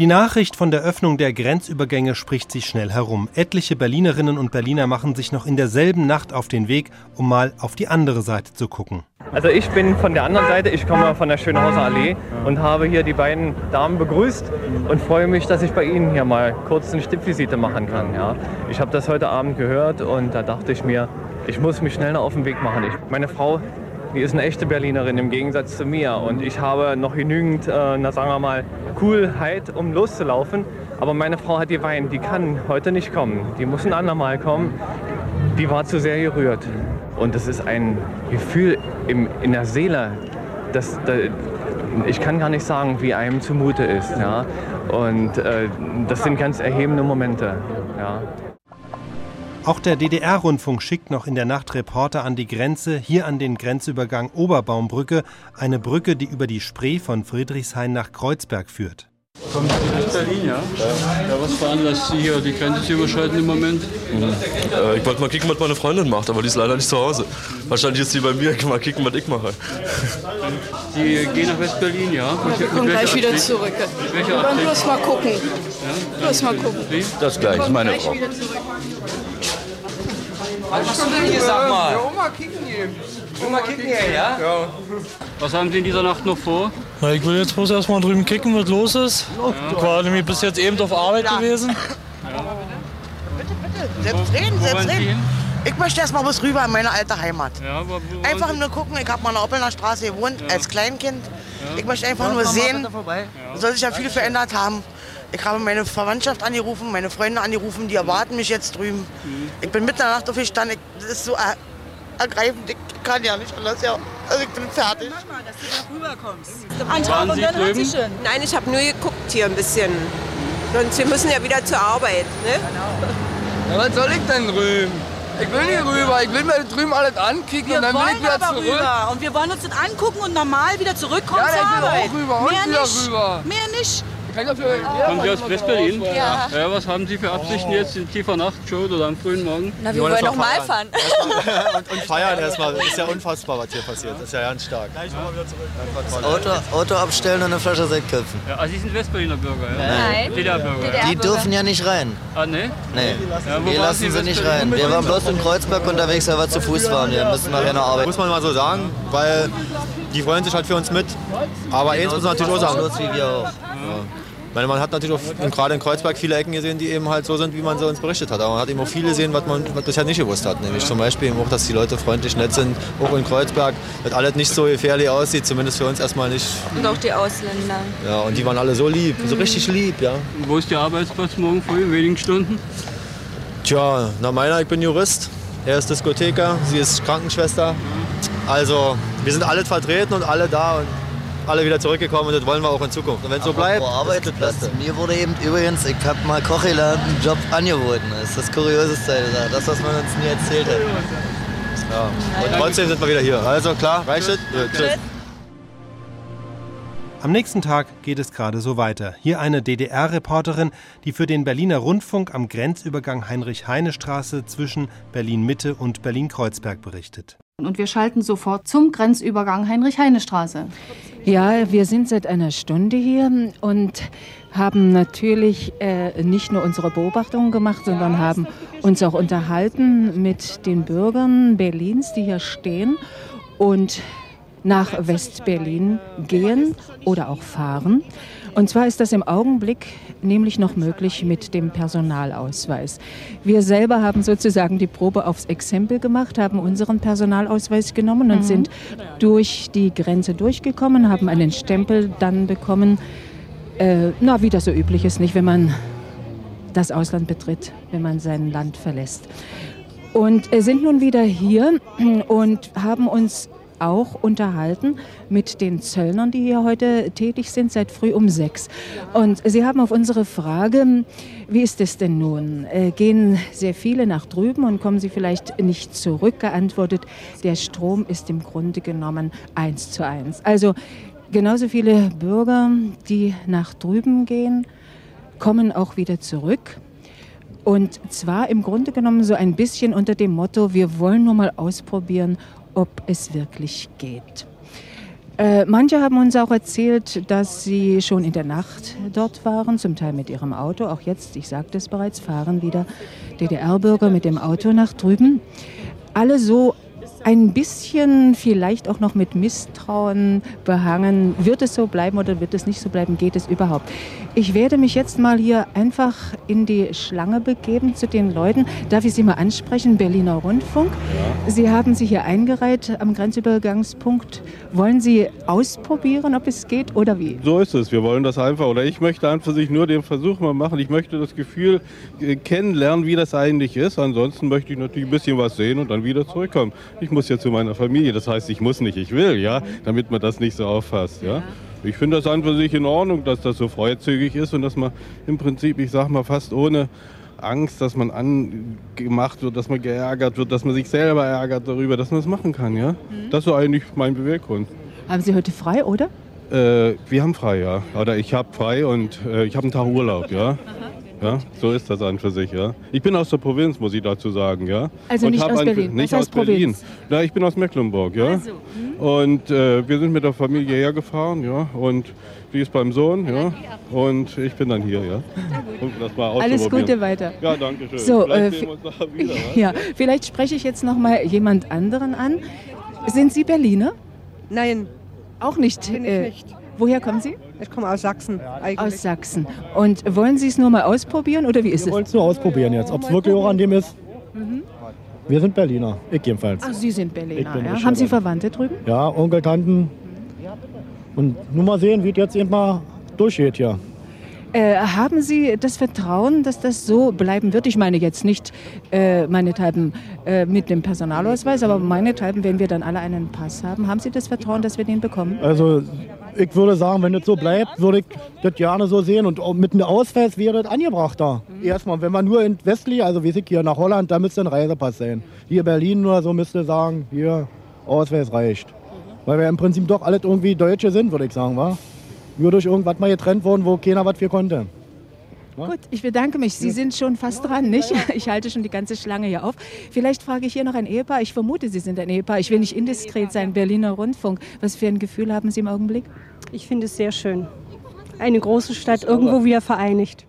Die Nachricht von der Öffnung der Grenzübergänge spricht sich schnell herum. Etliche Berlinerinnen und Berliner machen sich noch in derselben Nacht auf den Weg, um mal auf die andere Seite zu gucken. Also ich bin von der anderen Seite, ich komme von der Schönhauser Allee und habe hier die beiden Damen begrüßt und freue mich, dass ich bei Ihnen hier mal kurz eine Stippvisite machen kann. Ja. Ich habe das heute Abend gehört und da dachte ich mir, ich muss mich schnell auf den Weg machen. Ich, meine Frau, die ist eine echte Berlinerin im Gegensatz zu mir und ich habe noch genügend, äh, na sagen wir mal, Coolheit, um loszulaufen. Aber meine Frau hat geweint, die kann heute nicht kommen. Die muss ein andermal kommen. Die war zu sehr gerührt. Und das ist ein Gefühl im, in der Seele, das, das, ich kann gar nicht sagen, wie einem zumute ist. Ja? Und äh, das sind ganz erhebende Momente. Ja. Auch der DDR-Rundfunk schickt noch in der Nacht Reporter an die Grenze, hier an den Grenzübergang Oberbaumbrücke, eine Brücke, die über die Spree von Friedrichshain nach Kreuzberg führt. Kommt Sie aus Berlin, ja? ja? was veranlasst Sie hier, die Grenze zu überschreiten im Moment? Mhm. Äh, ich wollte mal kicken, was meine Freundin macht, aber die ist leider nicht zu Hause. Wahrscheinlich ist sie bei mir. Ich mal kicken, was ich mache. Sie gehen nach West-Berlin, ja? ja? Wir kommen gleich wieder zurück. Wir wollen bloß mal gucken. Ja? Bloß mal gucken. Das gleich, meine Frau. Was machst du denn hier, sag mal? Ja, Oma kicken gehen. Oma kicken gehen, ja? Ja. Was haben Sie in dieser Nacht noch vor? Na, ich will jetzt bloß erstmal drüben kicken, was los ist. Ja. Ich war nämlich bis jetzt eben auf Arbeit ja. gewesen. Ja. Bitte, bitte, selbst reden, selbst reden. Ich möchte erstmal was rüber in meine alte Heimat. Ja, wo, wo einfach nur gucken, ich habe mal in der Oppelner Straße gewohnt, als Kleinkind. Ich möchte einfach nur sehen, soll sich ja viel verändert haben. Ich habe meine Verwandtschaft angerufen, meine Freunde angerufen, die erwarten mich jetzt drüben. Mhm. Ich bin mitten in der Nacht aufgestanden, das ist so er ergreifend, ich kann ja nicht anders, ja. Also ich bin fertig. Mach mal, dass du da rüberkommst. Waren Sie drüben? Nein, ich habe nur geguckt hier ein bisschen. Und wir müssen ja wieder zur Arbeit, ne? Genau. Ja, was soll ich denn drüben? Ich will nicht rüber, ich will mir drüben alles ankicken wir und dann will ich wieder zurück. Rüber. Und wir wollen uns das angucken und normal wieder zurückkommen ja, zur Arbeit. Auch rüber und Mehr wieder nicht. rüber. Mehr nicht. Kommen Sie aus West-Berlin? Ja. ja. Was haben Sie für Absichten jetzt in tiefer Nacht schon oder am frühen Morgen? Na, wir, wir wollen noch mal fahren. und, und, feiern erstmal. Das ist ja unfassbar, was hier passiert. Das ist ja ganz stark. Gleich mal wieder zurück. Auto, Auto abstellen und eine Flasche Sekt köpfen. Ja, also Sie sind Westberliner Bürger, ja? Nein. DDR-Bürger. Die dürfen ja nicht rein. Ah, ne? Nee. Ja, wir lassen sie nicht rein. Wir waren bloß in Kreuzberg unterwegs, weil wir zu Fuß waren. Wir müssen nachher noch arbeiten. Muss man mal so sagen, weil die freuen sich halt für uns mit. Aber eins muss man natürlich auch sagen. Wie wir auch. Ja. Meine, man hat natürlich auch gerade in Kreuzberg viele Ecken gesehen, die eben halt so sind, wie man sie uns berichtet hat. Aber man hat eben auch viele gesehen, was man was bisher nicht gewusst hat. Nämlich zum Beispiel eben auch, dass die Leute freundlich, nett sind, auch in Kreuzberg, dass alles nicht so gefährlich aussieht, zumindest für uns erstmal nicht. Und auch die Ausländer. Ja, und die waren alle so lieb, so richtig lieb, ja. Und wo ist der Arbeitsplatz morgen früh, in wenigen Stunden? Tja, na meiner, ich bin Jurist, er ist Diskotheker, sie ist Krankenschwester. Also wir sind alle vertreten und alle da. Und alle wieder zurückgekommen und das wollen wir auch in Zukunft. Und wenn es so bleibt, Arbeitsplatz. Mir wurde eben übrigens, ich habe mal Koch gelernt, einen Job angeboten. Das ist das Kurioseste, das, was man uns nie erzählt hat. Ja. Und trotzdem sind wir wieder hier. Also klar, reicht es? Ja, tschüss. Am nächsten Tag geht es gerade so weiter. Hier eine DDR-Reporterin, die für den Berliner Rundfunk am Grenzübergang Heinrich-Heine-Straße zwischen Berlin-Mitte und Berlin-Kreuzberg berichtet. Und wir schalten sofort zum Grenzübergang Heinrich-Heine-Straße. Ja, wir sind seit einer Stunde hier und haben natürlich äh, nicht nur unsere Beobachtungen gemacht, sondern haben uns auch unterhalten mit den Bürgern Berlins, die hier stehen und nach West-Berlin gehen oder auch fahren. Und zwar ist das im Augenblick nämlich noch möglich mit dem Personalausweis. Wir selber haben sozusagen die Probe aufs Exempel gemacht, haben unseren Personalausweis genommen und mhm. sind durch die Grenze durchgekommen, haben einen Stempel dann bekommen. Äh, na, wie das so üblich ist, nicht, wenn man das Ausland betritt, wenn man sein Land verlässt. Und sind nun wieder hier und haben uns auch unterhalten mit den Zöllnern, die hier heute tätig sind, seit früh um sechs. Und Sie haben auf unsere Frage, wie ist es denn nun? Äh, gehen sehr viele nach drüben und kommen sie vielleicht nicht zurück? Geantwortet, der Strom ist im Grunde genommen eins zu eins. Also genauso viele Bürger, die nach drüben gehen, kommen auch wieder zurück. Und zwar im Grunde genommen so ein bisschen unter dem Motto, wir wollen nur mal ausprobieren, ob es wirklich geht. Äh, manche haben uns auch erzählt, dass sie schon in der Nacht dort waren, zum Teil mit ihrem Auto. Auch jetzt, ich sagte es bereits, fahren wieder DDR-Bürger mit dem Auto nach drüben. Alle so ein bisschen vielleicht auch noch mit Misstrauen behangen. Wird es so bleiben oder wird es nicht so bleiben? Geht es überhaupt? Ich werde mich jetzt mal hier einfach in die Schlange begeben zu den Leuten. Darf ich Sie mal ansprechen? Berliner Rundfunk. Ja. Sie haben sich hier eingereiht am Grenzübergangspunkt. Wollen Sie ausprobieren, ob es geht oder wie? So ist es. Wir wollen das einfach, oder ich möchte einfach sich nur den Versuch mal machen. Ich möchte das Gefühl äh, kennenlernen, wie das eigentlich ist. Ansonsten möchte ich natürlich ein bisschen was sehen und dann wieder zurückkommen. Ich muss ja zu meiner Familie. Das heißt, ich muss nicht, ich will, ja, damit man das nicht so auffasst, ja. Ich finde das an für sich in Ordnung, dass das so freizügig ist und dass man im Prinzip, ich sag mal, fast ohne Angst, dass man angemacht wird, dass man geärgert wird, dass man sich selber ärgert darüber, dass man das machen kann, ja. Mhm. Das ist eigentlich mein Beweggrund. Haben Sie heute frei, oder? Äh, wir haben frei, ja. Oder ich habe frei und äh, ich habe einen Tag Urlaub, ja. Aha. Ja, so ist das an für sich, ja. Ich bin aus der Provinz, muss ich dazu sagen, ja. Also und nicht aus Berlin? Nicht aus Berlin. Ja, ich bin aus Mecklenburg, ja. Also, hm. Und äh, wir sind mit der Familie hergefahren, ja. Und die ist beim Sohn, ja. Und ich bin dann hier, ja. Um das mal Alles Gute weiter. Ja, danke schön. So, vielleicht, äh, wieder, ja, vielleicht spreche ich jetzt noch mal jemand anderen an. Sind Sie Berliner? Nein. Auch nicht? Bin ich äh, nicht. Woher kommen Sie? Ich komme aus Sachsen. Eigentlich. Aus Sachsen. Und wollen Sie es nur mal ausprobieren oder wie ist es? Wir wollen es nur ausprobieren jetzt, ob es wirklich auch an dem ist. Mhm. Wir sind Berliner, ich jedenfalls. Ach, Sie sind Berliner, ja. Haben Sie Verwandte drüben? Ja, Onkel, Tanten. Und nur mal sehen, wie es jetzt eben mal durchgeht hier. Äh, haben Sie das Vertrauen, dass das so bleiben wird? Ich meine jetzt nicht äh, meinethalben äh, mit dem Personalausweis, aber meinethalben, wenn wir dann alle einen Pass haben. Haben Sie das Vertrauen, dass wir den bekommen? Also ich würde sagen, wenn das so bleibt, würde ich das gerne so sehen. Und mit einem Ausweis wäre das angebrachter. Mhm. Erstmal, wenn man nur in Westlich, also wie ich hier nach Holland, da müsste ein Reisepass sein. Hier Berlin nur so müsste sagen, hier Ausweis reicht. Mhm. Weil wir im Prinzip doch alle irgendwie Deutsche sind, würde ich sagen, wa? Nur durch irgendwas mal getrennt worden, wo keiner was für konnte. Gut, ich bedanke mich. Sie sind schon fast dran, nicht? Ich halte schon die ganze Schlange hier auf. Vielleicht frage ich hier noch ein Ehepaar. Ich vermute, Sie sind ein Ehepaar. Ich will nicht indiskret sein. Berliner Rundfunk. Was für ein Gefühl haben Sie im Augenblick? Ich finde es sehr schön. Eine große Stadt, irgendwo wieder vereinigt.